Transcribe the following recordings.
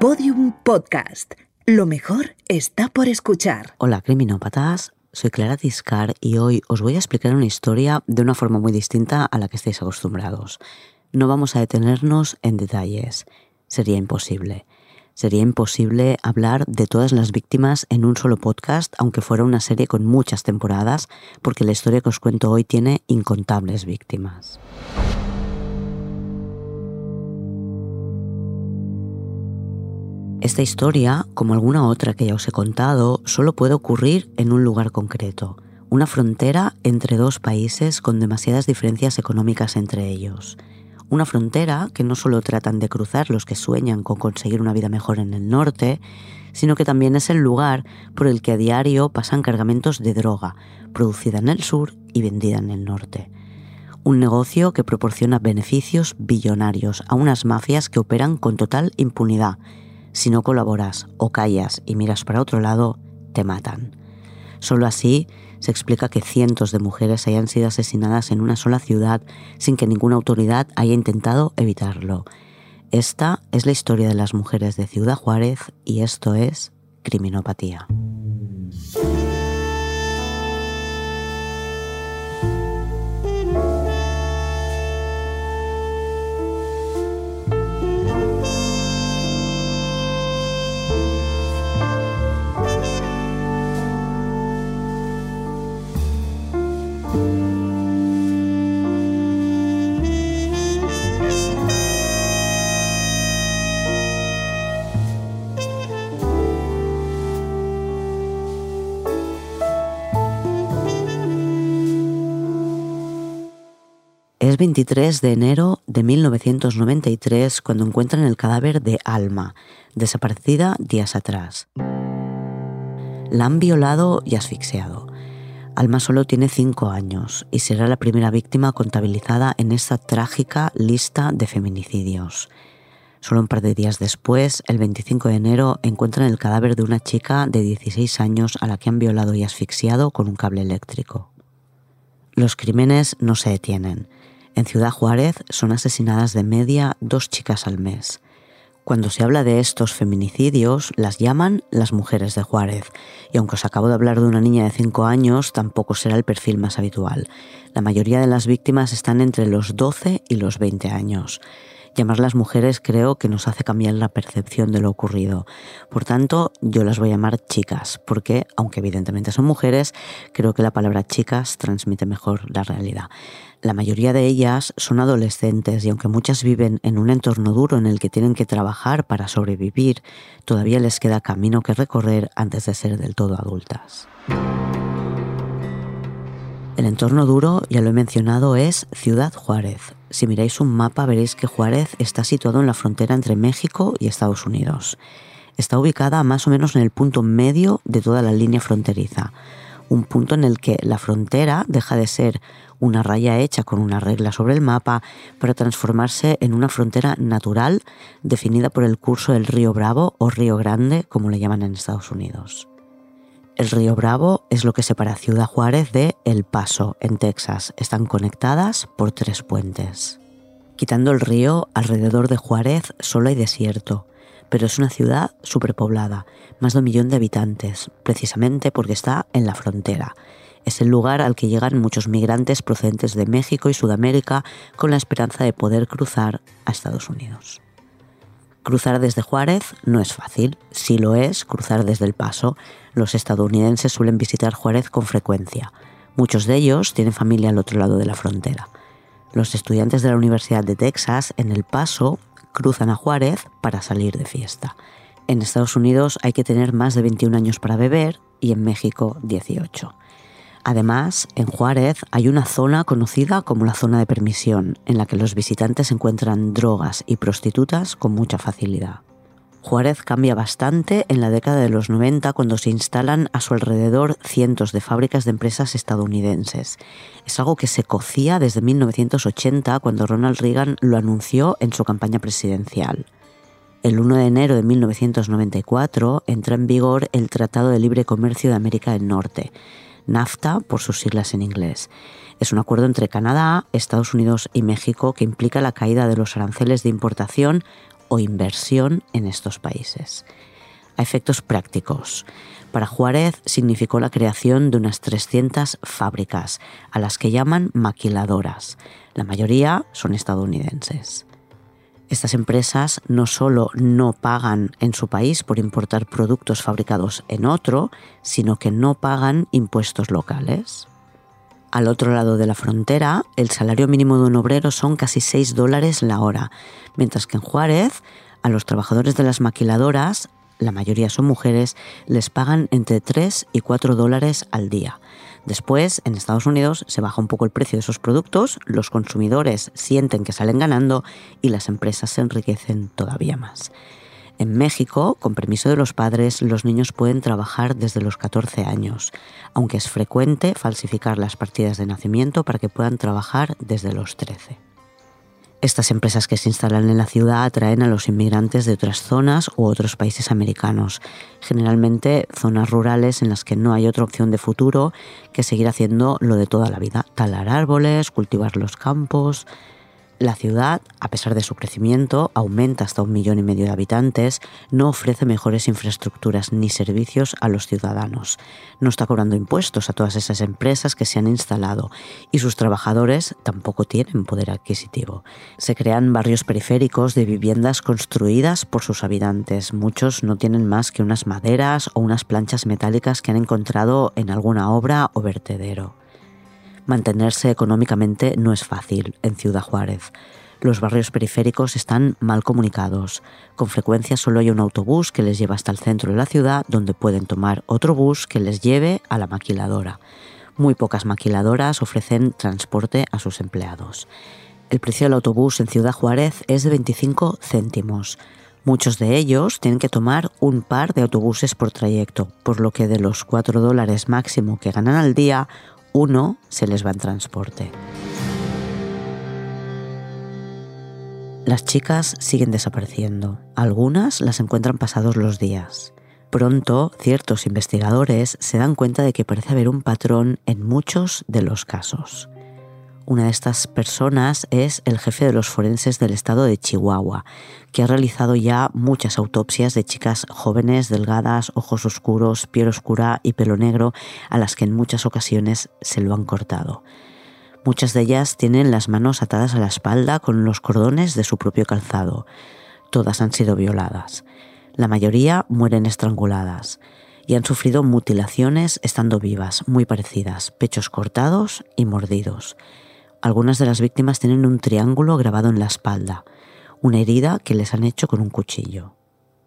Podium Podcast. Lo mejor está por escuchar. Hola, criminópatas. Soy Clara Tiscar y hoy os voy a explicar una historia de una forma muy distinta a la que estáis acostumbrados. No vamos a detenernos en detalles. Sería imposible. Sería imposible hablar de todas las víctimas en un solo podcast, aunque fuera una serie con muchas temporadas, porque la historia que os cuento hoy tiene incontables víctimas. Esta historia, como alguna otra que ya os he contado, solo puede ocurrir en un lugar concreto, una frontera entre dos países con demasiadas diferencias económicas entre ellos. Una frontera que no solo tratan de cruzar los que sueñan con conseguir una vida mejor en el norte, sino que también es el lugar por el que a diario pasan cargamentos de droga, producida en el sur y vendida en el norte. Un negocio que proporciona beneficios billonarios a unas mafias que operan con total impunidad si no colaboras o callas y miras para otro lado, te matan. Solo así se explica que cientos de mujeres hayan sido asesinadas en una sola ciudad sin que ninguna autoridad haya intentado evitarlo. Esta es la historia de las mujeres de Ciudad Juárez y esto es criminopatía. 23 de enero de 1993 cuando encuentran el cadáver de Alma, desaparecida días atrás. La han violado y asfixiado. Alma solo tiene 5 años y será la primera víctima contabilizada en esta trágica lista de feminicidios. Solo un par de días después, el 25 de enero, encuentran el cadáver de una chica de 16 años a la que han violado y asfixiado con un cable eléctrico. Los crímenes no se detienen. En Ciudad Juárez son asesinadas de media dos chicas al mes. Cuando se habla de estos feminicidios, las llaman las mujeres de Juárez, y aunque os acabo de hablar de una niña de 5 años, tampoco será el perfil más habitual. La mayoría de las víctimas están entre los 12 y los 20 años. Llamarlas mujeres creo que nos hace cambiar la percepción de lo ocurrido. Por tanto, yo las voy a llamar chicas, porque, aunque evidentemente son mujeres, creo que la palabra chicas transmite mejor la realidad. La mayoría de ellas son adolescentes y aunque muchas viven en un entorno duro en el que tienen que trabajar para sobrevivir, todavía les queda camino que recorrer antes de ser del todo adultas. El entorno duro, ya lo he mencionado, es Ciudad Juárez. Si miráis un mapa veréis que Juárez está situado en la frontera entre México y Estados Unidos. Está ubicada más o menos en el punto medio de toda la línea fronteriza, un punto en el que la frontera deja de ser una raya hecha con una regla sobre el mapa para transformarse en una frontera natural definida por el curso del río Bravo o Río Grande, como le llaman en Estados Unidos. El río Bravo es lo que separa Ciudad Juárez de El Paso, en Texas. Están conectadas por tres puentes. Quitando el río, alrededor de Juárez solo hay desierto, pero es una ciudad superpoblada, más de un millón de habitantes, precisamente porque está en la frontera. Es el lugar al que llegan muchos migrantes procedentes de México y Sudamérica con la esperanza de poder cruzar a Estados Unidos. Cruzar desde Juárez no es fácil, si lo es cruzar desde El Paso. Los estadounidenses suelen visitar Juárez con frecuencia. Muchos de ellos tienen familia al otro lado de la frontera. Los estudiantes de la Universidad de Texas en El Paso cruzan a Juárez para salir de fiesta. En Estados Unidos hay que tener más de 21 años para beber y en México 18. Además, en Juárez hay una zona conocida como la zona de permisión, en la que los visitantes encuentran drogas y prostitutas con mucha facilidad. Juárez cambia bastante en la década de los 90 cuando se instalan a su alrededor cientos de fábricas de empresas estadounidenses. Es algo que se cocía desde 1980 cuando Ronald Reagan lo anunció en su campaña presidencial. El 1 de enero de 1994 entra en vigor el Tratado de Libre Comercio de América del Norte, NAFTA por sus siglas en inglés. Es un acuerdo entre Canadá, Estados Unidos y México que implica la caída de los aranceles de importación o inversión en estos países. A efectos prácticos, para Juárez significó la creación de unas 300 fábricas, a las que llaman maquiladoras. La mayoría son estadounidenses. Estas empresas no solo no pagan en su país por importar productos fabricados en otro, sino que no pagan impuestos locales. Al otro lado de la frontera, el salario mínimo de un obrero son casi 6 dólares la hora, mientras que en Juárez, a los trabajadores de las maquiladoras, la mayoría son mujeres, les pagan entre 3 y 4 dólares al día. Después, en Estados Unidos, se baja un poco el precio de esos productos, los consumidores sienten que salen ganando y las empresas se enriquecen todavía más. En México, con permiso de los padres, los niños pueden trabajar desde los 14 años, aunque es frecuente falsificar las partidas de nacimiento para que puedan trabajar desde los 13. Estas empresas que se instalan en la ciudad atraen a los inmigrantes de otras zonas u otros países americanos, generalmente zonas rurales en las que no hay otra opción de futuro que seguir haciendo lo de toda la vida, talar árboles, cultivar los campos, la ciudad, a pesar de su crecimiento, aumenta hasta un millón y medio de habitantes, no ofrece mejores infraestructuras ni servicios a los ciudadanos. No está cobrando impuestos a todas esas empresas que se han instalado y sus trabajadores tampoco tienen poder adquisitivo. Se crean barrios periféricos de viviendas construidas por sus habitantes. Muchos no tienen más que unas maderas o unas planchas metálicas que han encontrado en alguna obra o vertedero. Mantenerse económicamente no es fácil en Ciudad Juárez. Los barrios periféricos están mal comunicados. Con frecuencia solo hay un autobús que les lleva hasta el centro de la ciudad, donde pueden tomar otro bus que les lleve a la maquiladora. Muy pocas maquiladoras ofrecen transporte a sus empleados. El precio del autobús en Ciudad Juárez es de 25 céntimos. Muchos de ellos tienen que tomar un par de autobuses por trayecto, por lo que de los 4 dólares máximo que ganan al día, uno se les va en transporte. Las chicas siguen desapareciendo. Algunas las encuentran pasados los días. Pronto, ciertos investigadores se dan cuenta de que parece haber un patrón en muchos de los casos. Una de estas personas es el jefe de los forenses del estado de Chihuahua, que ha realizado ya muchas autopsias de chicas jóvenes, delgadas, ojos oscuros, piel oscura y pelo negro, a las que en muchas ocasiones se lo han cortado. Muchas de ellas tienen las manos atadas a la espalda con los cordones de su propio calzado. Todas han sido violadas. La mayoría mueren estranguladas y han sufrido mutilaciones estando vivas, muy parecidas, pechos cortados y mordidos. Algunas de las víctimas tienen un triángulo grabado en la espalda, una herida que les han hecho con un cuchillo.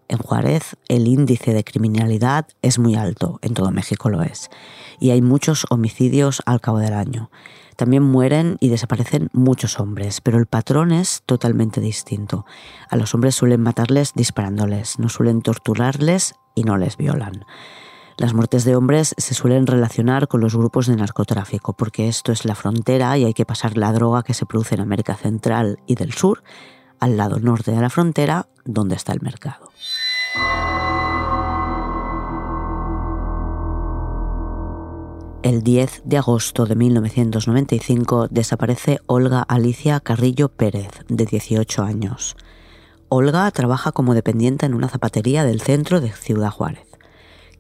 En Juárez el índice de criminalidad es muy alto, en todo México lo es, y hay muchos homicidios al cabo del año. También mueren y desaparecen muchos hombres, pero el patrón es totalmente distinto. A los hombres suelen matarles disparándoles, no suelen torturarles y no les violan. Las muertes de hombres se suelen relacionar con los grupos de narcotráfico, porque esto es la frontera y hay que pasar la droga que se produce en América Central y del Sur al lado norte de la frontera, donde está el mercado. El 10 de agosto de 1995 desaparece Olga Alicia Carrillo Pérez, de 18 años. Olga trabaja como dependiente en una zapatería del centro de Ciudad Juárez.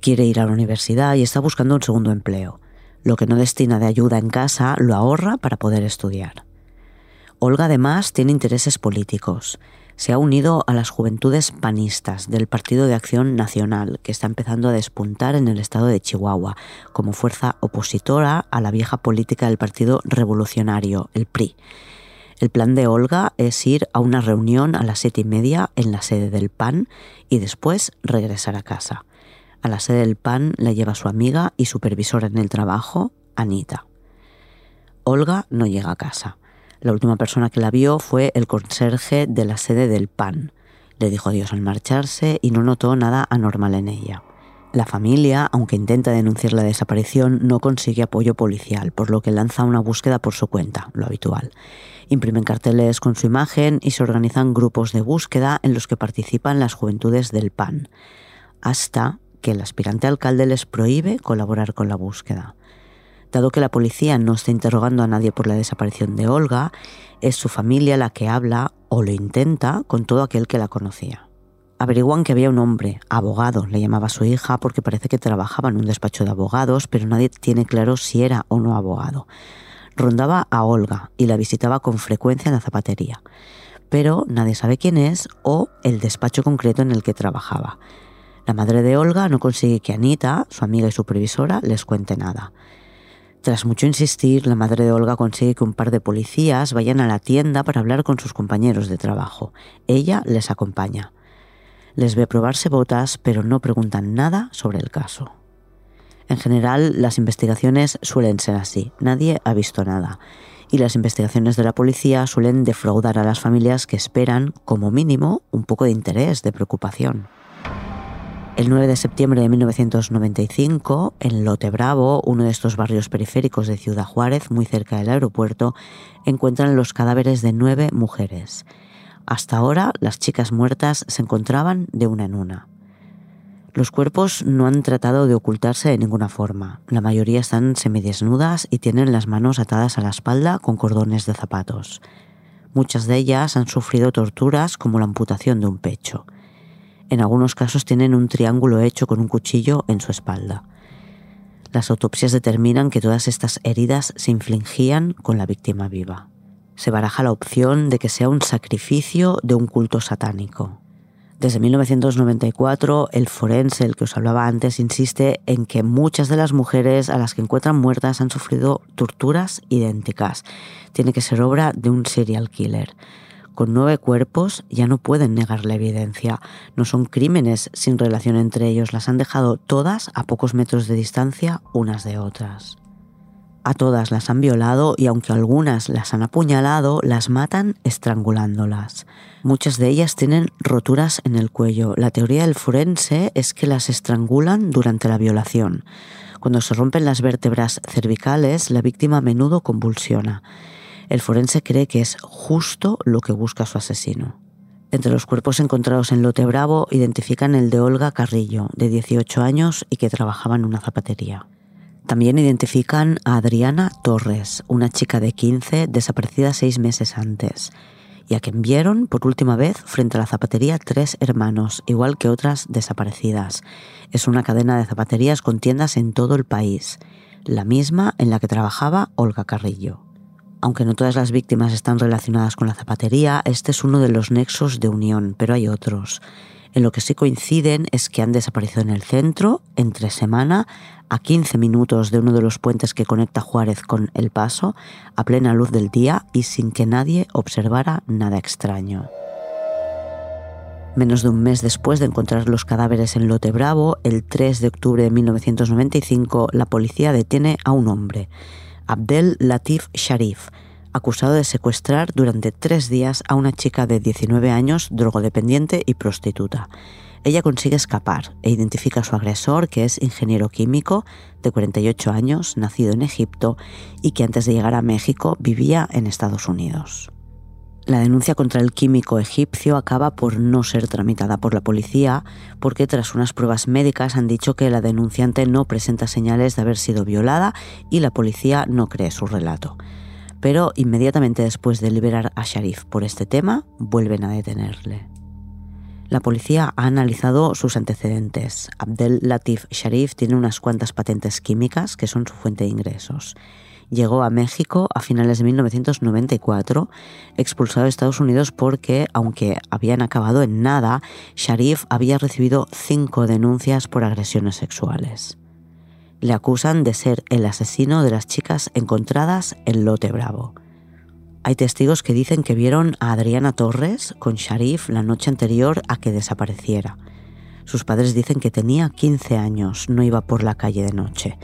Quiere ir a la universidad y está buscando un segundo empleo. Lo que no destina de ayuda en casa lo ahorra para poder estudiar. Olga además tiene intereses políticos. Se ha unido a las juventudes panistas del Partido de Acción Nacional, que está empezando a despuntar en el estado de Chihuahua, como fuerza opositora a la vieja política del Partido Revolucionario, el PRI. El plan de Olga es ir a una reunión a las siete y media en la sede del PAN y después regresar a casa. A la sede del PAN la lleva su amiga y supervisora en el trabajo, Anita. Olga no llega a casa. La última persona que la vio fue el conserje de la sede del PAN. Le dijo adiós al marcharse y no notó nada anormal en ella. La familia, aunque intenta denunciar la desaparición, no consigue apoyo policial, por lo que lanza una búsqueda por su cuenta, lo habitual. Imprimen carteles con su imagen y se organizan grupos de búsqueda en los que participan las juventudes del PAN, hasta que el aspirante alcalde les prohíbe colaborar con la búsqueda. Dado que la policía no está interrogando a nadie por la desaparición de Olga, es su familia la que habla o lo intenta, con todo aquel que la conocía. Averiguan que había un hombre, abogado, le llamaba a su hija porque parece que trabajaba en un despacho de abogados, pero nadie tiene claro si era o no abogado. Rondaba a Olga y la visitaba con frecuencia en la zapatería, pero nadie sabe quién es o el despacho concreto en el que trabajaba. La madre de Olga no consigue que Anita, su amiga y supervisora, les cuente nada. Tras mucho insistir, la madre de Olga consigue que un par de policías vayan a la tienda para hablar con sus compañeros de trabajo. Ella les acompaña. Les ve probarse botas, pero no preguntan nada sobre el caso. En general, las investigaciones suelen ser así. Nadie ha visto nada. Y las investigaciones de la policía suelen defraudar a las familias que esperan, como mínimo, un poco de interés, de preocupación. El 9 de septiembre de 1995, en Lote Bravo, uno de estos barrios periféricos de Ciudad Juárez, muy cerca del aeropuerto, encuentran los cadáveres de nueve mujeres. Hasta ahora, las chicas muertas se encontraban de una en una. Los cuerpos no han tratado de ocultarse de ninguna forma. La mayoría están semidesnudas y tienen las manos atadas a la espalda con cordones de zapatos. Muchas de ellas han sufrido torturas como la amputación de un pecho. En algunos casos tienen un triángulo hecho con un cuchillo en su espalda. Las autopsias determinan que todas estas heridas se infligían con la víctima viva se baraja la opción de que sea un sacrificio de un culto satánico. Desde 1994, el forense, el que os hablaba antes, insiste en que muchas de las mujeres a las que encuentran muertas han sufrido torturas idénticas. Tiene que ser obra de un serial killer. Con nueve cuerpos ya no pueden negar la evidencia. No son crímenes sin relación entre ellos. Las han dejado todas a pocos metros de distancia unas de otras. A todas las han violado y aunque algunas las han apuñalado, las matan estrangulándolas. Muchas de ellas tienen roturas en el cuello. La teoría del forense es que las estrangulan durante la violación. Cuando se rompen las vértebras cervicales, la víctima a menudo convulsiona. El forense cree que es justo lo que busca su asesino. Entre los cuerpos encontrados en Lote Bravo identifican el de Olga Carrillo, de 18 años y que trabajaba en una zapatería. También identifican a Adriana Torres, una chica de 15 desaparecida seis meses antes, y a quien vieron por última vez frente a la zapatería tres hermanos, igual que otras desaparecidas. Es una cadena de zapaterías con tiendas en todo el país, la misma en la que trabajaba Olga Carrillo. Aunque no todas las víctimas están relacionadas con la zapatería, este es uno de los nexos de unión, pero hay otros. En lo que sí coinciden es que han desaparecido en el centro, entre semana, a 15 minutos de uno de los puentes que conecta Juárez con El Paso, a plena luz del día y sin que nadie observara nada extraño. Menos de un mes después de encontrar los cadáveres en Lote Bravo, el 3 de octubre de 1995, la policía detiene a un hombre, Abdel Latif Sharif, acusado de secuestrar durante tres días a una chica de 19 años, drogodependiente y prostituta. Ella consigue escapar e identifica a su agresor, que es ingeniero químico de 48 años, nacido en Egipto y que antes de llegar a México vivía en Estados Unidos. La denuncia contra el químico egipcio acaba por no ser tramitada por la policía porque tras unas pruebas médicas han dicho que la denunciante no presenta señales de haber sido violada y la policía no cree su relato pero inmediatamente después de liberar a Sharif por este tema, vuelven a detenerle. La policía ha analizado sus antecedentes. Abdel Latif Sharif tiene unas cuantas patentes químicas que son su fuente de ingresos. Llegó a México a finales de 1994, expulsado de Estados Unidos porque, aunque habían acabado en nada, Sharif había recibido cinco denuncias por agresiones sexuales le acusan de ser el asesino de las chicas encontradas en Lote Bravo. Hay testigos que dicen que vieron a Adriana Torres con Sharif la noche anterior a que desapareciera. Sus padres dicen que tenía 15 años, no iba por la calle de noche.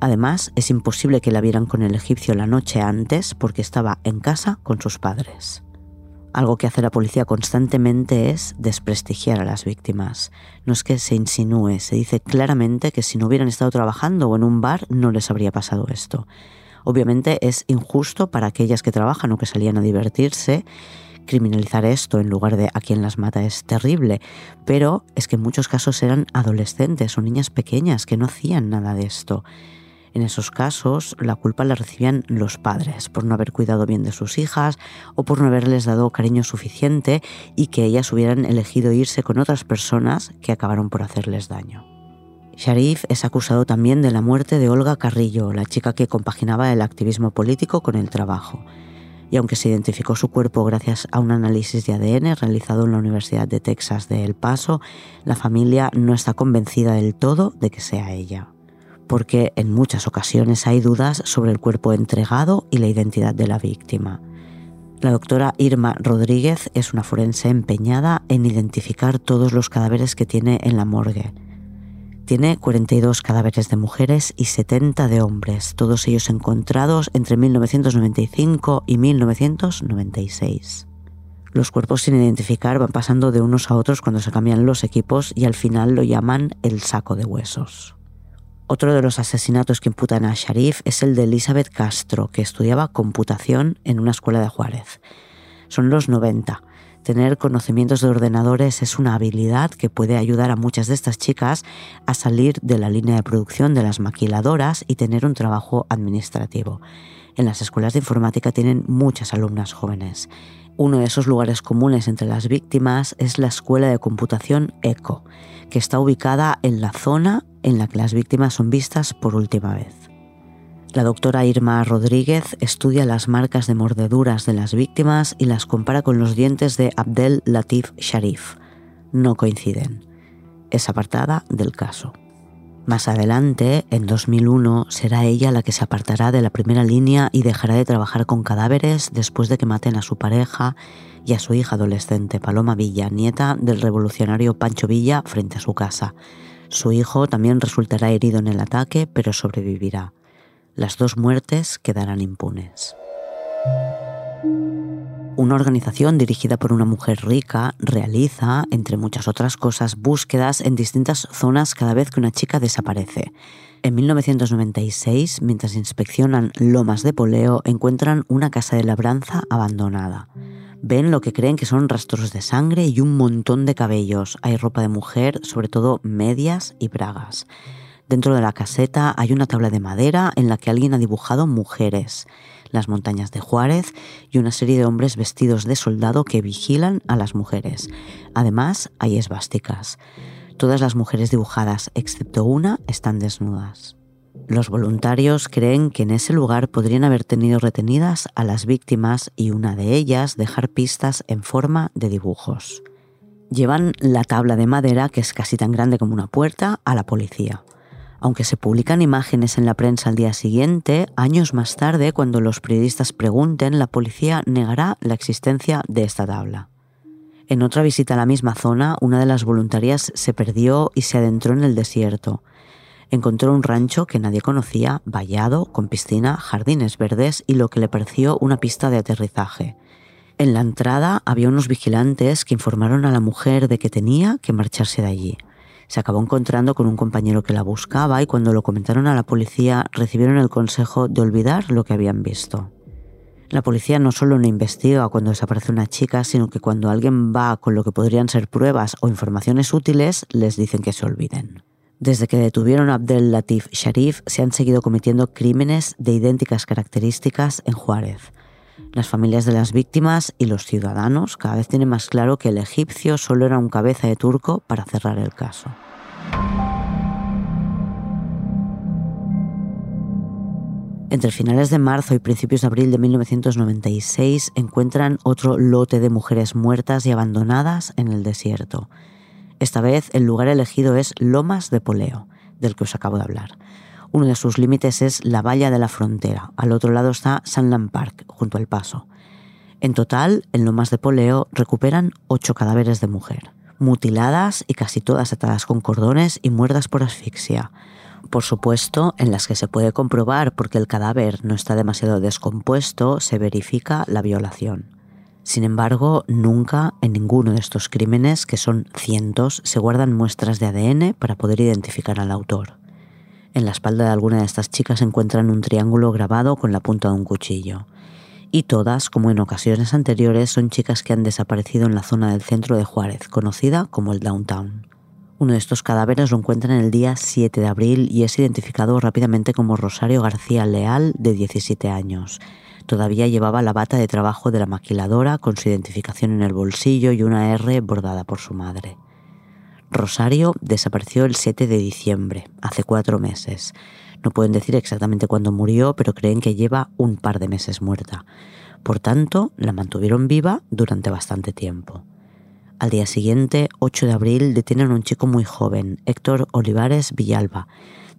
Además, es imposible que la vieran con el egipcio la noche antes porque estaba en casa con sus padres. Algo que hace la policía constantemente es desprestigiar a las víctimas. No es que se insinúe, se dice claramente que si no hubieran estado trabajando o en un bar no les habría pasado esto. Obviamente es injusto para aquellas que trabajan o que salían a divertirse. Criminalizar esto en lugar de a quien las mata es terrible, pero es que en muchos casos eran adolescentes o niñas pequeñas que no hacían nada de esto. En esos casos, la culpa la recibían los padres por no haber cuidado bien de sus hijas o por no haberles dado cariño suficiente y que ellas hubieran elegido irse con otras personas que acabaron por hacerles daño. Sharif es acusado también de la muerte de Olga Carrillo, la chica que compaginaba el activismo político con el trabajo. Y aunque se identificó su cuerpo gracias a un análisis de ADN realizado en la Universidad de Texas de El Paso, la familia no está convencida del todo de que sea ella porque en muchas ocasiones hay dudas sobre el cuerpo entregado y la identidad de la víctima. La doctora Irma Rodríguez es una forense empeñada en identificar todos los cadáveres que tiene en la morgue. Tiene 42 cadáveres de mujeres y 70 de hombres, todos ellos encontrados entre 1995 y 1996. Los cuerpos sin identificar van pasando de unos a otros cuando se cambian los equipos y al final lo llaman el saco de huesos. Otro de los asesinatos que imputan a Sharif es el de Elizabeth Castro, que estudiaba computación en una escuela de Juárez. Son los 90. Tener conocimientos de ordenadores es una habilidad que puede ayudar a muchas de estas chicas a salir de la línea de producción de las maquiladoras y tener un trabajo administrativo. En las escuelas de informática tienen muchas alumnas jóvenes. Uno de esos lugares comunes entre las víctimas es la Escuela de Computación ECO, que está ubicada en la zona en la que las víctimas son vistas por última vez. La doctora Irma Rodríguez estudia las marcas de mordeduras de las víctimas y las compara con los dientes de Abdel Latif Sharif. No coinciden. Es apartada del caso. Más adelante, en 2001, será ella la que se apartará de la primera línea y dejará de trabajar con cadáveres después de que maten a su pareja y a su hija adolescente, Paloma Villa, nieta del revolucionario Pancho Villa, frente a su casa. Su hijo también resultará herido en el ataque, pero sobrevivirá. Las dos muertes quedarán impunes. Una organización dirigida por una mujer rica realiza, entre muchas otras cosas, búsquedas en distintas zonas cada vez que una chica desaparece. En 1996, mientras inspeccionan Lomas de Poleo, encuentran una casa de labranza abandonada. Ven lo que creen que son rastros de sangre y un montón de cabellos. Hay ropa de mujer, sobre todo medias y bragas. Dentro de la caseta hay una tabla de madera en la que alguien ha dibujado mujeres, las montañas de Juárez y una serie de hombres vestidos de soldado que vigilan a las mujeres. Además, hay esvásticas. Todas las mujeres dibujadas, excepto una, están desnudas. Los voluntarios creen que en ese lugar podrían haber tenido retenidas a las víctimas y una de ellas dejar pistas en forma de dibujos. Llevan la tabla de madera, que es casi tan grande como una puerta, a la policía. Aunque se publican imágenes en la prensa al día siguiente, años más tarde, cuando los periodistas pregunten, la policía negará la existencia de esta tabla. En otra visita a la misma zona, una de las voluntarias se perdió y se adentró en el desierto encontró un rancho que nadie conocía, vallado, con piscina, jardines verdes y lo que le pareció una pista de aterrizaje. En la entrada había unos vigilantes que informaron a la mujer de que tenía que marcharse de allí. Se acabó encontrando con un compañero que la buscaba y cuando lo comentaron a la policía recibieron el consejo de olvidar lo que habían visto. La policía no solo no investiga cuando desaparece una chica, sino que cuando alguien va con lo que podrían ser pruebas o informaciones útiles, les dicen que se olviden. Desde que detuvieron a Abdel Latif Sharif, se han seguido cometiendo crímenes de idénticas características en Juárez. Las familias de las víctimas y los ciudadanos cada vez tienen más claro que el egipcio solo era un cabeza de turco para cerrar el caso. Entre finales de marzo y principios de abril de 1996 encuentran otro lote de mujeres muertas y abandonadas en el desierto. Esta vez el lugar elegido es Lomas de Poleo, del que os acabo de hablar. Uno de sus límites es la valla de la frontera. Al otro lado está Sunland Park, junto al paso. En total, en Lomas de Poleo recuperan ocho cadáveres de mujer, mutiladas y casi todas atadas con cordones y muertas por asfixia. Por supuesto, en las que se puede comprobar porque el cadáver no está demasiado descompuesto, se verifica la violación. Sin embargo, nunca en ninguno de estos crímenes, que son cientos, se guardan muestras de ADN para poder identificar al autor. En la espalda de alguna de estas chicas se encuentran un triángulo grabado con la punta de un cuchillo. Y todas, como en ocasiones anteriores, son chicas que han desaparecido en la zona del centro de Juárez, conocida como el Downtown. Uno de estos cadáveres lo encuentran el día 7 de abril y es identificado rápidamente como Rosario García Leal, de 17 años. Todavía llevaba la bata de trabajo de la maquiladora con su identificación en el bolsillo y una R bordada por su madre. Rosario desapareció el 7 de diciembre, hace cuatro meses. No pueden decir exactamente cuándo murió, pero creen que lleva un par de meses muerta. Por tanto, la mantuvieron viva durante bastante tiempo. Al día siguiente, 8 de abril, detienen a un chico muy joven, Héctor Olivares Villalba.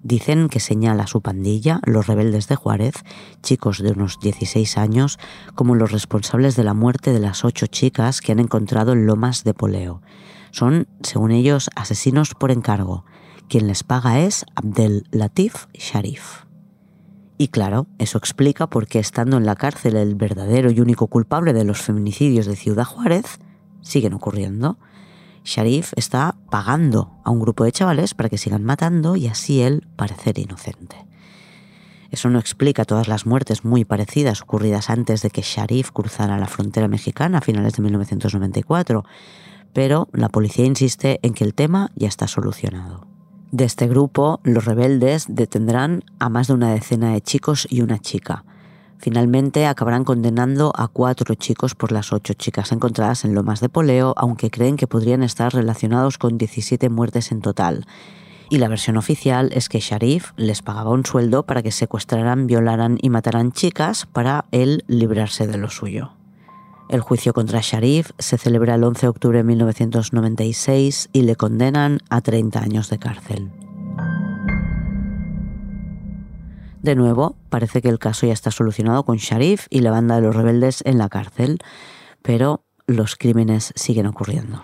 Dicen que señala a su pandilla, los rebeldes de Juárez, chicos de unos 16 años, como los responsables de la muerte de las ocho chicas que han encontrado en Lomas de Poleo. Son, según ellos, asesinos por encargo. Quien les paga es Abdel Latif Sharif. Y claro, eso explica por qué estando en la cárcel el verdadero y único culpable de los feminicidios de Ciudad Juárez, siguen ocurriendo. Sharif está pagando a un grupo de chavales para que sigan matando y así él parecer inocente. Eso no explica todas las muertes muy parecidas ocurridas antes de que Sharif cruzara la frontera mexicana a finales de 1994, pero la policía insiste en que el tema ya está solucionado. De este grupo, los rebeldes detendrán a más de una decena de chicos y una chica, Finalmente acabarán condenando a cuatro chicos por las ocho chicas encontradas en Lomas de Poleo, aunque creen que podrían estar relacionados con 17 muertes en total. Y la versión oficial es que Sharif les pagaba un sueldo para que secuestraran, violaran y mataran chicas para él librarse de lo suyo. El juicio contra Sharif se celebra el 11 de octubre de 1996 y le condenan a 30 años de cárcel. De nuevo, parece que el caso ya está solucionado con Sharif y la banda de los rebeldes en la cárcel, pero los crímenes siguen ocurriendo.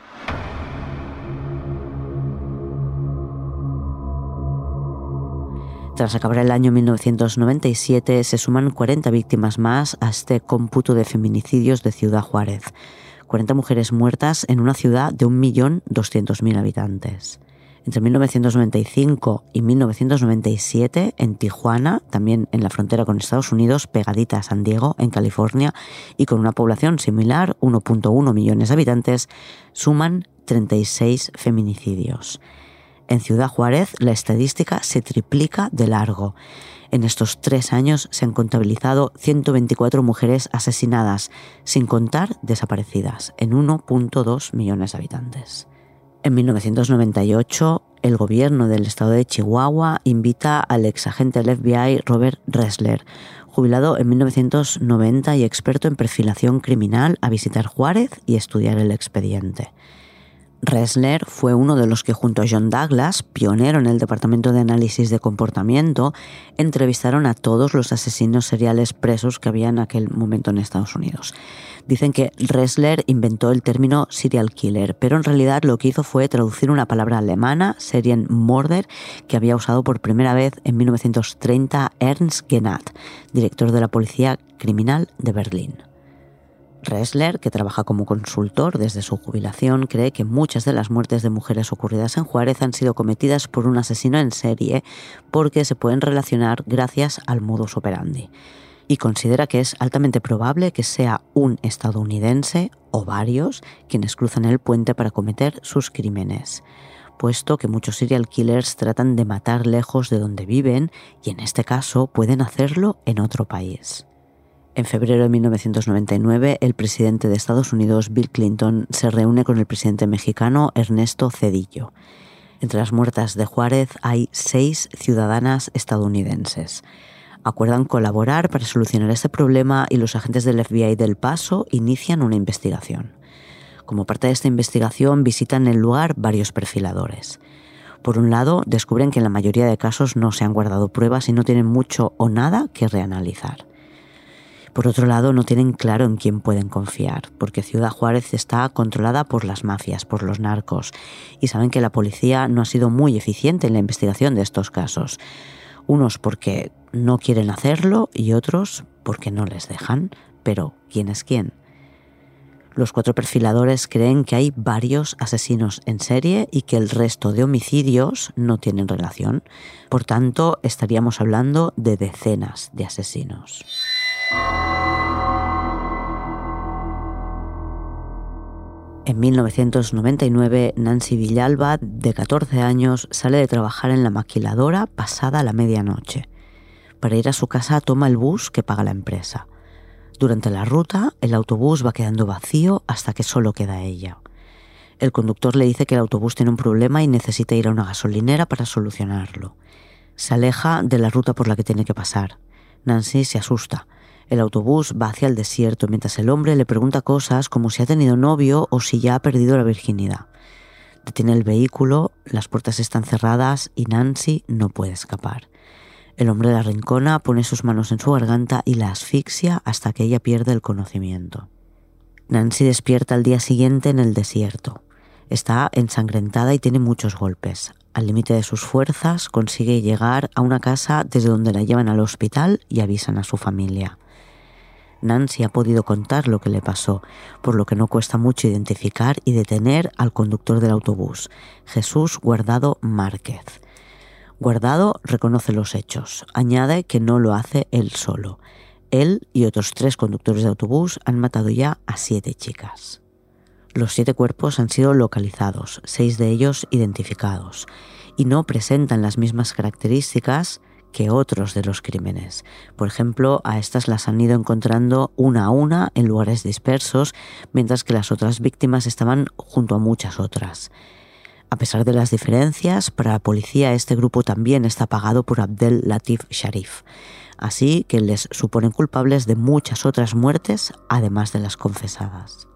Tras acabar el año 1997, se suman 40 víctimas más a este cómputo de feminicidios de Ciudad Juárez. 40 mujeres muertas en una ciudad de 1.200.000 habitantes. Entre 1995 y 1997, en Tijuana, también en la frontera con Estados Unidos, pegadita a San Diego, en California, y con una población similar, 1.1 millones de habitantes, suman 36 feminicidios. En Ciudad Juárez, la estadística se triplica de largo. En estos tres años se han contabilizado 124 mujeres asesinadas, sin contar desaparecidas, en 1.2 millones de habitantes. En 1998, el gobierno del estado de Chihuahua invita al ex agente del FBI Robert Ressler, jubilado en 1990 y experto en perfilación criminal, a visitar Juárez y estudiar el expediente. Ressler fue uno de los que junto a John Douglas, pionero en el Departamento de Análisis de Comportamiento, entrevistaron a todos los asesinos seriales presos que había en aquel momento en Estados Unidos. Dicen que Ressler inventó el término serial killer, pero en realidad lo que hizo fue traducir una palabra alemana, Serienmorder, que había usado por primera vez en 1930 Ernst Genat, director de la Policía Criminal de Berlín. Ressler, que trabaja como consultor desde su jubilación, cree que muchas de las muertes de mujeres ocurridas en Juárez han sido cometidas por un asesino en serie porque se pueden relacionar gracias al modus operandi. Y considera que es altamente probable que sea un estadounidense o varios quienes cruzan el puente para cometer sus crímenes puesto que muchos serial killers tratan de matar lejos de donde viven y en este caso pueden hacerlo en otro país. En febrero de 1999, el presidente de Estados Unidos, Bill Clinton, se reúne con el presidente mexicano Ernesto Cedillo. Entre las muertas de Juárez hay seis ciudadanas estadounidenses. Acuerdan colaborar para solucionar este problema y los agentes del FBI del Paso inician una investigación. Como parte de esta investigación visitan el lugar varios perfiladores. Por un lado, descubren que en la mayoría de casos no se han guardado pruebas y no tienen mucho o nada que reanalizar. Por otro lado, no tienen claro en quién pueden confiar, porque Ciudad Juárez está controlada por las mafias, por los narcos, y saben que la policía no ha sido muy eficiente en la investigación de estos casos. Unos porque no quieren hacerlo y otros porque no les dejan. Pero, ¿quién es quién? Los cuatro perfiladores creen que hay varios asesinos en serie y que el resto de homicidios no tienen relación. Por tanto, estaríamos hablando de decenas de asesinos. En 1999, Nancy Villalba, de 14 años, sale de trabajar en la maquiladora pasada la medianoche. Para ir a su casa toma el bus que paga la empresa. Durante la ruta, el autobús va quedando vacío hasta que solo queda ella. El conductor le dice que el autobús tiene un problema y necesita ir a una gasolinera para solucionarlo. Se aleja de la ruta por la que tiene que pasar. Nancy se asusta. El autobús va hacia el desierto mientras el hombre le pregunta cosas como si ha tenido novio o si ya ha perdido la virginidad. Detiene el vehículo, las puertas están cerradas y Nancy no puede escapar. El hombre la rincona, pone sus manos en su garganta y la asfixia hasta que ella pierde el conocimiento. Nancy despierta al día siguiente en el desierto. Está ensangrentada y tiene muchos golpes. Al límite de sus fuerzas consigue llegar a una casa desde donde la llevan al hospital y avisan a su familia. Nancy ha podido contar lo que le pasó, por lo que no cuesta mucho identificar y detener al conductor del autobús, Jesús Guardado Márquez. Guardado reconoce los hechos, añade que no lo hace él solo. Él y otros tres conductores de autobús han matado ya a siete chicas. Los siete cuerpos han sido localizados, seis de ellos identificados, y no presentan las mismas características que otros de los crímenes. Por ejemplo, a estas las han ido encontrando una a una en lugares dispersos, mientras que las otras víctimas estaban junto a muchas otras. A pesar de las diferencias, para la policía este grupo también está pagado por Abdel Latif Sharif, así que les suponen culpables de muchas otras muertes, además de las confesadas.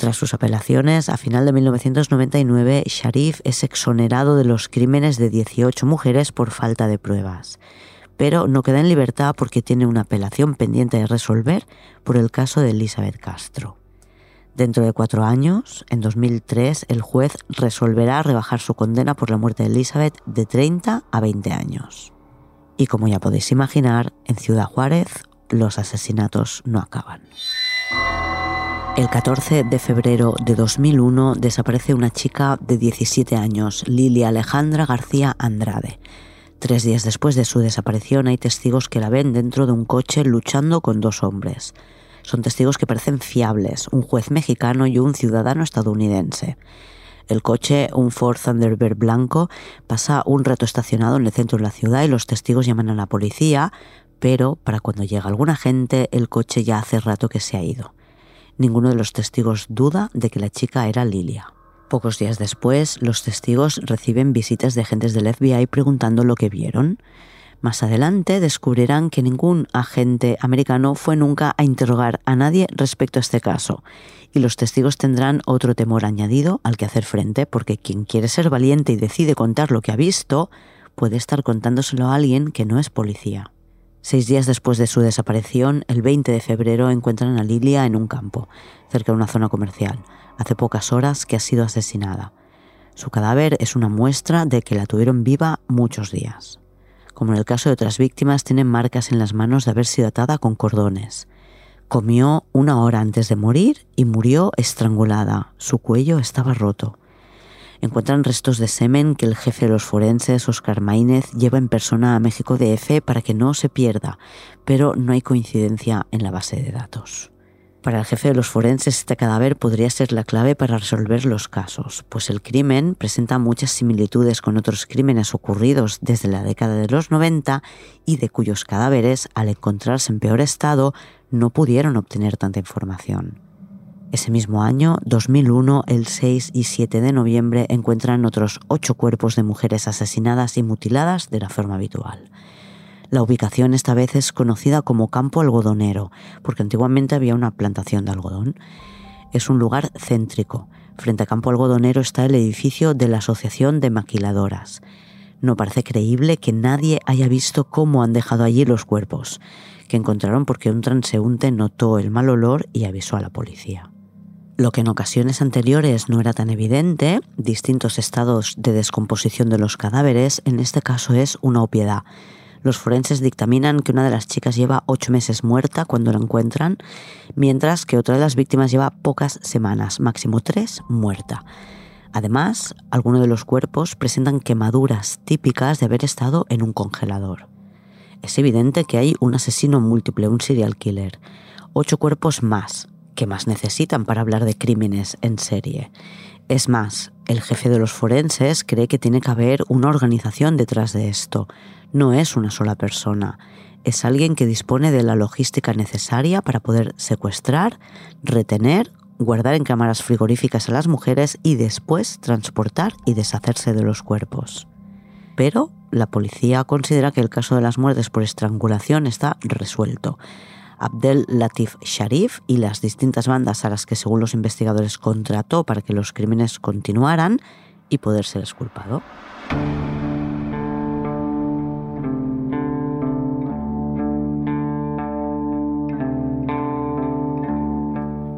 Tras sus apelaciones, a final de 1999, Sharif es exonerado de los crímenes de 18 mujeres por falta de pruebas, pero no queda en libertad porque tiene una apelación pendiente de resolver por el caso de Elizabeth Castro. Dentro de cuatro años, en 2003, el juez resolverá rebajar su condena por la muerte de Elizabeth de 30 a 20 años. Y como ya podéis imaginar, en Ciudad Juárez los asesinatos no acaban. El 14 de febrero de 2001 desaparece una chica de 17 años, Lilia Alejandra García Andrade. Tres días después de su desaparición hay testigos que la ven dentro de un coche luchando con dos hombres. Son testigos que parecen fiables, un juez mexicano y un ciudadano estadounidense. El coche, un Ford Thunderbird blanco, pasa un rato estacionado en el centro de la ciudad y los testigos llaman a la policía, pero para cuando llega alguna gente el coche ya hace rato que se ha ido. Ninguno de los testigos duda de que la chica era Lilia. Pocos días después, los testigos reciben visitas de agentes del FBI preguntando lo que vieron. Más adelante descubrirán que ningún agente americano fue nunca a interrogar a nadie respecto a este caso, y los testigos tendrán otro temor añadido al que hacer frente, porque quien quiere ser valiente y decide contar lo que ha visto, puede estar contándoselo a alguien que no es policía. Seis días después de su desaparición, el 20 de febrero, encuentran a Lilia en un campo, cerca de una zona comercial. Hace pocas horas que ha sido asesinada. Su cadáver es una muestra de que la tuvieron viva muchos días. Como en el caso de otras víctimas, tiene marcas en las manos de haber sido atada con cordones. Comió una hora antes de morir y murió estrangulada. Su cuello estaba roto encuentran restos de semen que el jefe de los forenses, Oscar Maínez, lleva en persona a México DF para que no se pierda, pero no hay coincidencia en la base de datos. Para el jefe de los forenses este cadáver podría ser la clave para resolver los casos, pues el crimen presenta muchas similitudes con otros crímenes ocurridos desde la década de los 90 y de cuyos cadáveres, al encontrarse en peor estado, no pudieron obtener tanta información. Ese mismo año, 2001, el 6 y 7 de noviembre, encuentran otros ocho cuerpos de mujeres asesinadas y mutiladas de la forma habitual. La ubicación esta vez es conocida como Campo Algodonero, porque antiguamente había una plantación de algodón. Es un lugar céntrico. Frente a Campo Algodonero está el edificio de la Asociación de Maquiladoras. No parece creíble que nadie haya visto cómo han dejado allí los cuerpos, que encontraron porque un transeúnte notó el mal olor y avisó a la policía. Lo que en ocasiones anteriores no era tan evidente, distintos estados de descomposición de los cadáveres, en este caso es una opiedad. Los forenses dictaminan que una de las chicas lleva ocho meses muerta cuando la encuentran, mientras que otra de las víctimas lleva pocas semanas, máximo tres, muerta. Además, algunos de los cuerpos presentan quemaduras típicas de haber estado en un congelador. Es evidente que hay un asesino múltiple, un serial killer. Ocho cuerpos más, ¿qué más necesitan para hablar de crímenes en serie? Es más, el jefe de los forenses cree que tiene que haber una organización detrás de esto. No es una sola persona. Es alguien que dispone de la logística necesaria para poder secuestrar, retener, guardar en cámaras frigoríficas a las mujeres y después transportar y deshacerse de los cuerpos. Pero la policía considera que el caso de las muertes por estrangulación está resuelto. Abdel Latif Sharif y las distintas bandas a las que según los investigadores contrató para que los crímenes continuaran y poder ser exculpado.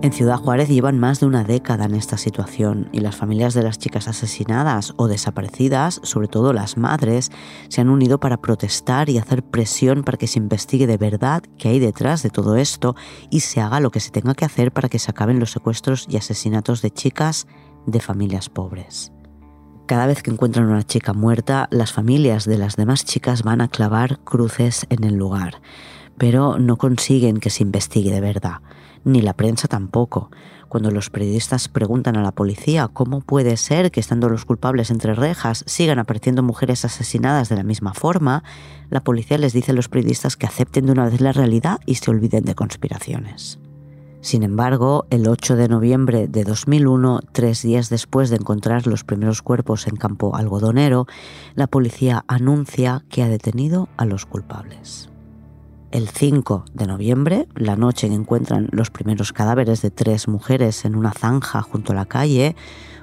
En Ciudad Juárez llevan más de una década en esta situación y las familias de las chicas asesinadas o desaparecidas, sobre todo las madres, se han unido para protestar y hacer presión para que se investigue de verdad qué hay detrás de todo esto y se haga lo que se tenga que hacer para que se acaben los secuestros y asesinatos de chicas de familias pobres. Cada vez que encuentran una chica muerta, las familias de las demás chicas van a clavar cruces en el lugar, pero no consiguen que se investigue de verdad ni la prensa tampoco. Cuando los periodistas preguntan a la policía cómo puede ser que estando los culpables entre rejas sigan apareciendo mujeres asesinadas de la misma forma, la policía les dice a los periodistas que acepten de una vez la realidad y se olviden de conspiraciones. Sin embargo, el 8 de noviembre de 2001, tres días después de encontrar los primeros cuerpos en campo algodonero, la policía anuncia que ha detenido a los culpables. El 5 de noviembre, la noche que encuentran los primeros cadáveres de tres mujeres en una zanja junto a la calle,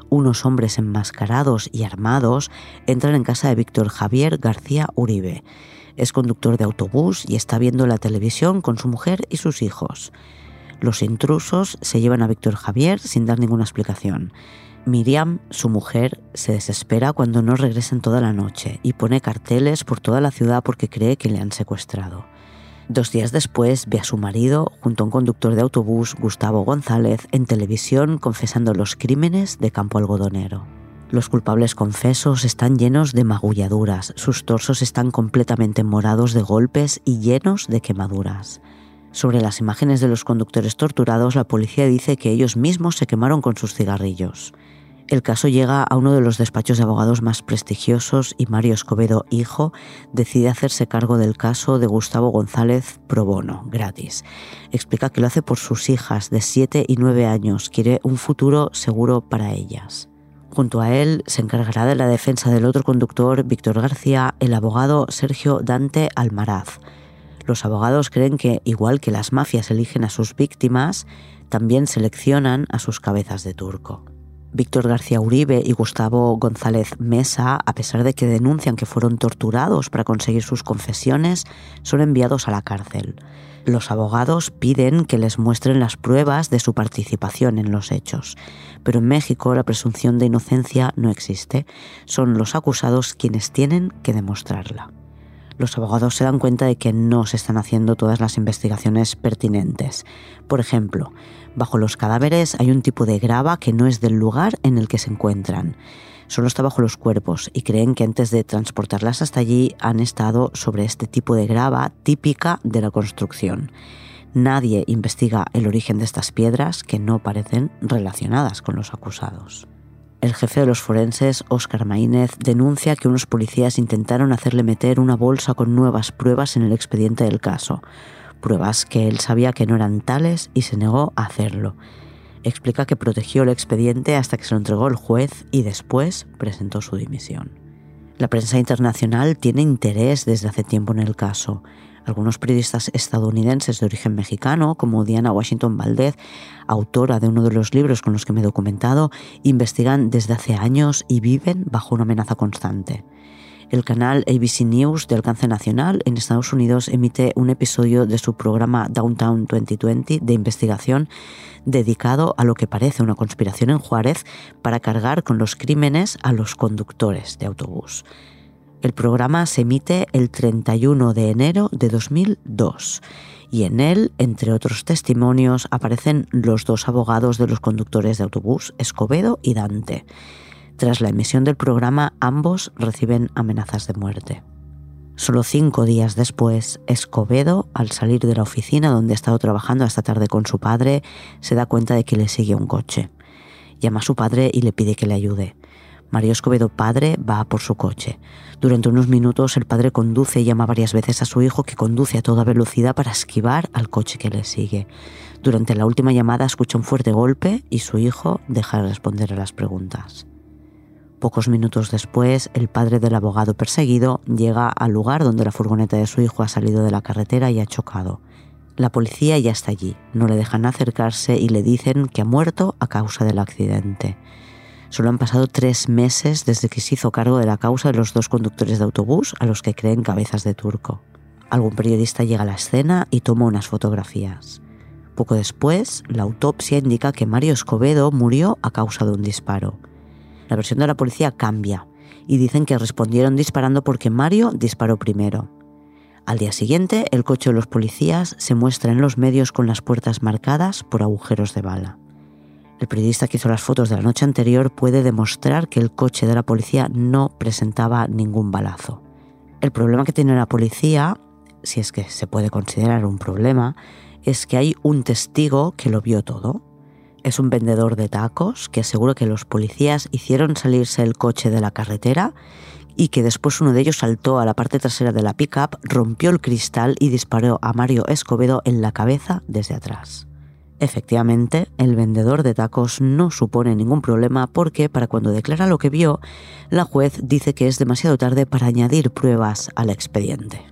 unos hombres enmascarados y armados entran en casa de Víctor Javier García Uribe. Es conductor de autobús y está viendo la televisión con su mujer y sus hijos. Los intrusos se llevan a Víctor Javier sin dar ninguna explicación. Miriam, su mujer, se desespera cuando no regresan toda la noche y pone carteles por toda la ciudad porque cree que le han secuestrado. Dos días después ve a su marido, junto a un conductor de autobús, Gustavo González, en televisión confesando los crímenes de Campo Algodonero. Los culpables confesos están llenos de magulladuras, sus torsos están completamente morados de golpes y llenos de quemaduras. Sobre las imágenes de los conductores torturados, la policía dice que ellos mismos se quemaron con sus cigarrillos. El caso llega a uno de los despachos de abogados más prestigiosos y Mario Escobedo, hijo, decide hacerse cargo del caso de Gustavo González pro bono, gratis. Explica que lo hace por sus hijas de 7 y 9 años, quiere un futuro seguro para ellas. Junto a él se encargará de la defensa del otro conductor, Víctor García, el abogado Sergio Dante Almaraz. Los abogados creen que, igual que las mafias eligen a sus víctimas, también seleccionan a sus cabezas de turco. Víctor García Uribe y Gustavo González Mesa, a pesar de que denuncian que fueron torturados para conseguir sus confesiones, son enviados a la cárcel. Los abogados piden que les muestren las pruebas de su participación en los hechos, pero en México la presunción de inocencia no existe, son los acusados quienes tienen que demostrarla los abogados se dan cuenta de que no se están haciendo todas las investigaciones pertinentes. Por ejemplo, bajo los cadáveres hay un tipo de grava que no es del lugar en el que se encuentran. Solo está bajo los cuerpos y creen que antes de transportarlas hasta allí han estado sobre este tipo de grava típica de la construcción. Nadie investiga el origen de estas piedras que no parecen relacionadas con los acusados. El jefe de los forenses, Óscar Maínez, denuncia que unos policías intentaron hacerle meter una bolsa con nuevas pruebas en el expediente del caso, pruebas que él sabía que no eran tales y se negó a hacerlo. Explica que protegió el expediente hasta que se lo entregó el juez y después presentó su dimisión. La prensa internacional tiene interés desde hace tiempo en el caso. Algunos periodistas estadounidenses de origen mexicano, como Diana Washington Valdez, autora de uno de los libros con los que me he documentado, investigan desde hace años y viven bajo una amenaza constante. El canal ABC News de alcance nacional en Estados Unidos emite un episodio de su programa Downtown 2020 de investigación dedicado a lo que parece una conspiración en Juárez para cargar con los crímenes a los conductores de autobús. El programa se emite el 31 de enero de 2002 y en él, entre otros testimonios, aparecen los dos abogados de los conductores de autobús, Escobedo y Dante. Tras la emisión del programa, ambos reciben amenazas de muerte. Solo cinco días después, Escobedo, al salir de la oficina donde ha estado trabajando esta tarde con su padre, se da cuenta de que le sigue un coche. Llama a su padre y le pide que le ayude. Mario Escobedo padre va por su coche. Durante unos minutos el padre conduce y llama varias veces a su hijo que conduce a toda velocidad para esquivar al coche que le sigue. Durante la última llamada escucha un fuerte golpe y su hijo deja de responder a las preguntas. Pocos minutos después, el padre del abogado perseguido llega al lugar donde la furgoneta de su hijo ha salido de la carretera y ha chocado. La policía ya está allí, no le dejan acercarse y le dicen que ha muerto a causa del accidente. Solo han pasado tres meses desde que se hizo cargo de la causa de los dos conductores de autobús a los que creen cabezas de turco. Algún periodista llega a la escena y toma unas fotografías. Poco después, la autopsia indica que Mario Escobedo murió a causa de un disparo. La versión de la policía cambia y dicen que respondieron disparando porque Mario disparó primero. Al día siguiente, el coche de los policías se muestra en los medios con las puertas marcadas por agujeros de bala. El periodista que hizo las fotos de la noche anterior puede demostrar que el coche de la policía no presentaba ningún balazo. El problema que tiene la policía, si es que se puede considerar un problema, es que hay un testigo que lo vio todo es un vendedor de tacos que asegura que los policías hicieron salirse el coche de la carretera y que después uno de ellos saltó a la parte trasera de la pickup, rompió el cristal y disparó a Mario Escobedo en la cabeza desde atrás. Efectivamente, el vendedor de tacos no supone ningún problema porque para cuando declara lo que vio, la juez dice que es demasiado tarde para añadir pruebas al expediente.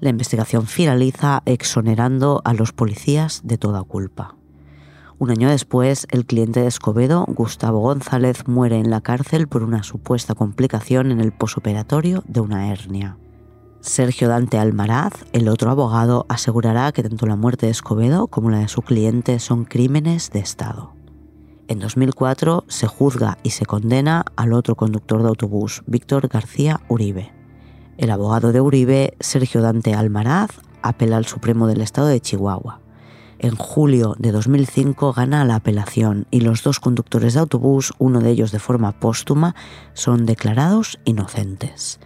La investigación finaliza exonerando a los policías de toda culpa. Un año después, el cliente de Escobedo, Gustavo González, muere en la cárcel por una supuesta complicación en el posoperatorio de una hernia. Sergio Dante Almaraz, el otro abogado, asegurará que tanto la muerte de Escobedo como la de su cliente son crímenes de Estado. En 2004 se juzga y se condena al otro conductor de autobús, Víctor García Uribe. El abogado de Uribe, Sergio Dante Almaraz, apela al Supremo del Estado de Chihuahua. En julio de 2005 gana la apelación y los dos conductores de autobús, uno de ellos de forma póstuma, son declarados inocentes.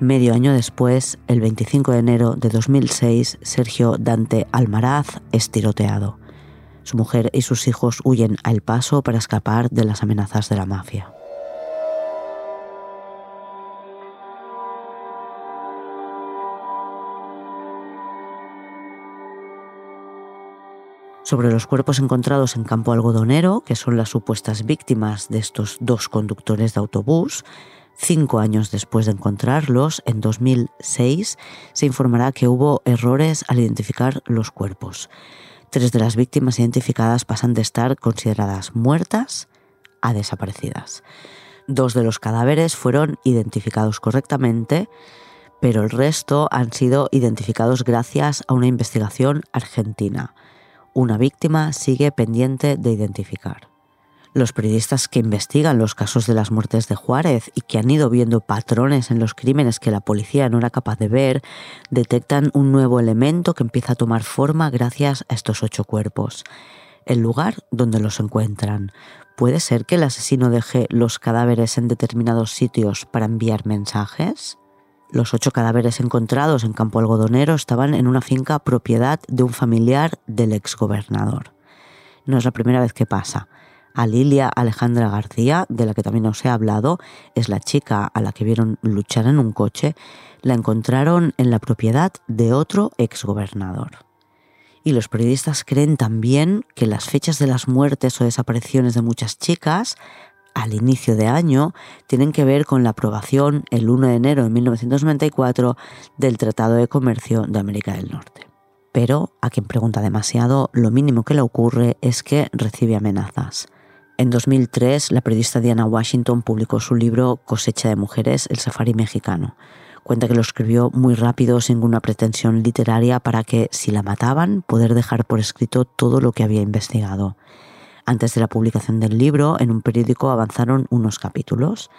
Medio año después, el 25 de enero de 2006, Sergio Dante Almaraz es tiroteado. Su mujer y sus hijos huyen al paso para escapar de las amenazas de la mafia. Sobre los cuerpos encontrados en campo algodonero, que son las supuestas víctimas de estos dos conductores de autobús. Cinco años después de encontrarlos, en 2006, se informará que hubo errores al identificar los cuerpos. Tres de las víctimas identificadas pasan de estar consideradas muertas a desaparecidas. Dos de los cadáveres fueron identificados correctamente, pero el resto han sido identificados gracias a una investigación argentina una víctima sigue pendiente de identificar. Los periodistas que investigan los casos de las muertes de Juárez y que han ido viendo patrones en los crímenes que la policía no era capaz de ver, detectan un nuevo elemento que empieza a tomar forma gracias a estos ocho cuerpos. El lugar donde los encuentran. ¿Puede ser que el asesino deje los cadáveres en determinados sitios para enviar mensajes? Los ocho cadáveres encontrados en Campo Algodonero estaban en una finca propiedad de un familiar del exgobernador. No es la primera vez que pasa. A Lilia Alejandra García, de la que también os he hablado, es la chica a la que vieron luchar en un coche, la encontraron en la propiedad de otro exgobernador. Y los periodistas creen también que las fechas de las muertes o desapariciones de muchas chicas al inicio de año tienen que ver con la aprobación el 1 de enero de 1994 del Tratado de Comercio de América del Norte. Pero a quien pregunta demasiado, lo mínimo que le ocurre es que recibe amenazas. En 2003, la periodista Diana Washington publicó su libro Cosecha de Mujeres, el Safari Mexicano. Cuenta que lo escribió muy rápido, sin ninguna pretensión literaria, para que, si la mataban, poder dejar por escrito todo lo que había investigado. Antes de la publicación del libro, en un periódico avanzaron unos capítulos.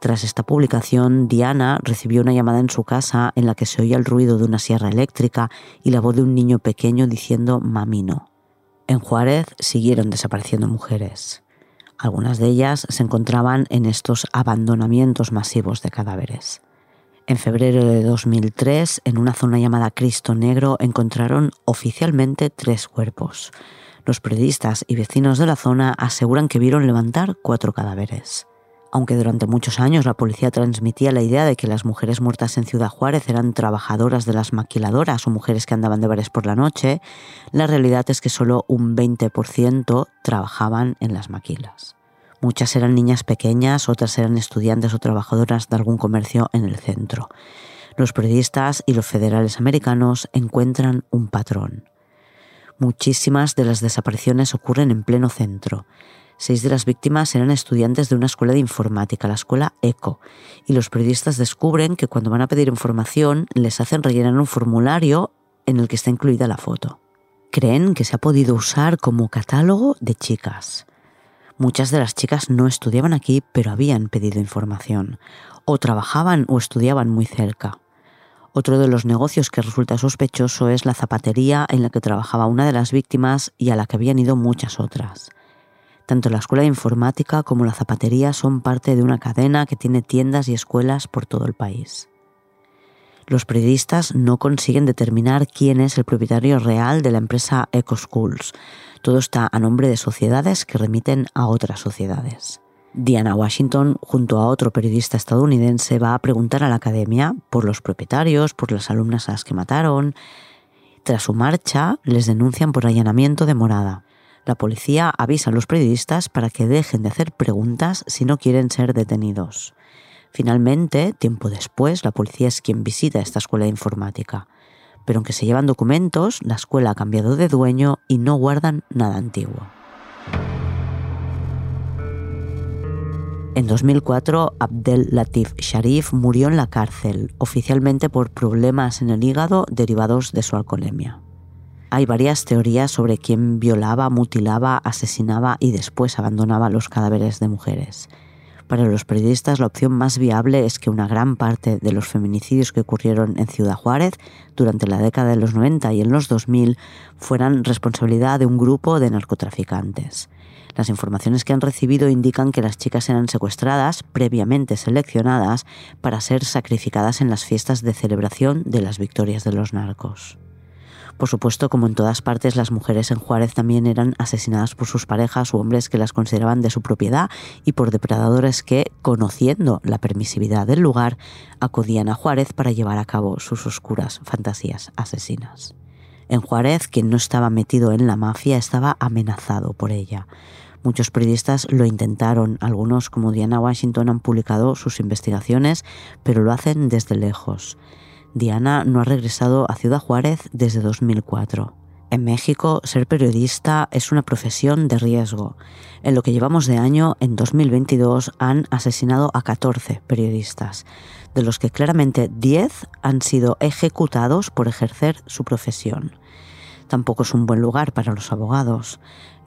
Tras esta publicación, Diana recibió una llamada en su casa en la que se oía el ruido de una sierra eléctrica y la voz de un niño pequeño diciendo mamino. En Juárez siguieron desapareciendo mujeres. Algunas de ellas se encontraban en estos abandonamientos masivos de cadáveres. En febrero de 2003, en una zona llamada Cristo Negro, encontraron oficialmente tres cuerpos. Los periodistas y vecinos de la zona aseguran que vieron levantar cuatro cadáveres. Aunque durante muchos años la policía transmitía la idea de que las mujeres muertas en Ciudad Juárez eran trabajadoras de las maquiladoras o mujeres que andaban de bares por la noche, la realidad es que solo un 20% trabajaban en las maquilas. Muchas eran niñas pequeñas, otras eran estudiantes o trabajadoras de algún comercio en el centro. Los periodistas y los federales americanos encuentran un patrón. Muchísimas de las desapariciones ocurren en pleno centro. Seis de las víctimas eran estudiantes de una escuela de informática, la escuela ECO, y los periodistas descubren que cuando van a pedir información les hacen rellenar un formulario en el que está incluida la foto. Creen que se ha podido usar como catálogo de chicas. Muchas de las chicas no estudiaban aquí, pero habían pedido información, o trabajaban o estudiaban muy cerca. Otro de los negocios que resulta sospechoso es la zapatería en la que trabajaba una de las víctimas y a la que habían ido muchas otras. Tanto la escuela de informática como la zapatería son parte de una cadena que tiene tiendas y escuelas por todo el país. Los periodistas no consiguen determinar quién es el propietario real de la empresa EcoSchools. Todo está a nombre de sociedades que remiten a otras sociedades. Diana Washington, junto a otro periodista estadounidense, va a preguntar a la academia por los propietarios, por las alumnas a las que mataron. Tras su marcha, les denuncian por allanamiento de morada. La policía avisa a los periodistas para que dejen de hacer preguntas si no quieren ser detenidos. Finalmente, tiempo después, la policía es quien visita esta escuela de informática. Pero aunque se llevan documentos, la escuela ha cambiado de dueño y no guardan nada antiguo. En 2004, Abdel Latif Sharif murió en la cárcel, oficialmente por problemas en el hígado derivados de su alcoholemia. Hay varias teorías sobre quién violaba, mutilaba, asesinaba y después abandonaba los cadáveres de mujeres. Para los periodistas la opción más viable es que una gran parte de los feminicidios que ocurrieron en Ciudad Juárez durante la década de los 90 y en los 2000 fueran responsabilidad de un grupo de narcotraficantes. Las informaciones que han recibido indican que las chicas eran secuestradas, previamente seleccionadas, para ser sacrificadas en las fiestas de celebración de las victorias de los narcos. Por supuesto, como en todas partes, las mujeres en Juárez también eran asesinadas por sus parejas u hombres que las consideraban de su propiedad y por depredadores que, conociendo la permisividad del lugar, acudían a Juárez para llevar a cabo sus oscuras fantasías asesinas. En Juárez, quien no estaba metido en la mafia estaba amenazado por ella. Muchos periodistas lo intentaron, algunos como Diana Washington han publicado sus investigaciones, pero lo hacen desde lejos. Diana no ha regresado a Ciudad Juárez desde 2004. En México, ser periodista es una profesión de riesgo. En lo que llevamos de año, en 2022, han asesinado a 14 periodistas, de los que claramente 10 han sido ejecutados por ejercer su profesión. Tampoco es un buen lugar para los abogados.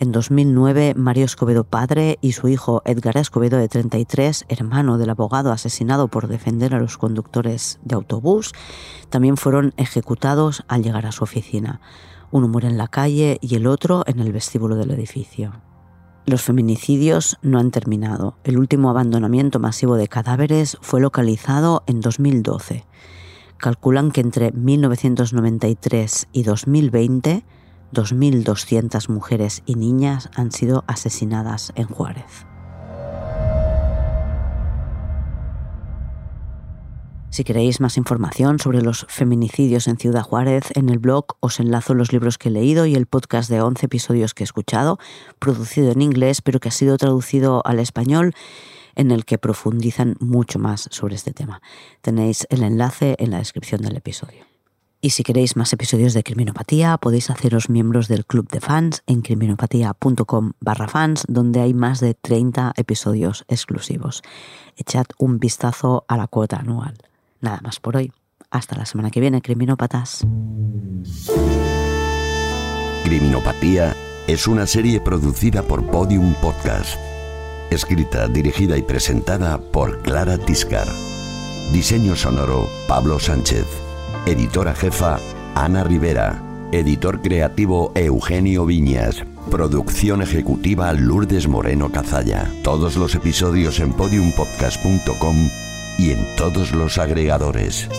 En 2009, Mario Escobedo padre y su hijo Edgar Escobedo de 33, hermano del abogado asesinado por defender a los conductores de autobús, también fueron ejecutados al llegar a su oficina. Uno muere en la calle y el otro en el vestíbulo del edificio. Los feminicidios no han terminado. El último abandonamiento masivo de cadáveres fue localizado en 2012. Calculan que entre 1993 y 2020 2.200 mujeres y niñas han sido asesinadas en Juárez. Si queréis más información sobre los feminicidios en Ciudad Juárez, en el blog os enlazo los libros que he leído y el podcast de 11 episodios que he escuchado, producido en inglés pero que ha sido traducido al español, en el que profundizan mucho más sobre este tema. Tenéis el enlace en la descripción del episodio. Y si queréis más episodios de Criminopatía, podéis haceros miembros del club de fans en criminopatía.com barra fans, donde hay más de 30 episodios exclusivos. Echad un vistazo a la cuota anual. Nada más por hoy. Hasta la semana que viene, criminópatas. Criminopatía es una serie producida por Podium Podcast. Escrita, dirigida y presentada por Clara Tiscar. Diseño sonoro, Pablo Sánchez. Editora jefa, Ana Rivera. Editor creativo, Eugenio Viñas. Producción ejecutiva, Lourdes Moreno Cazalla. Todos los episodios en podiumpodcast.com y en todos los agregadores.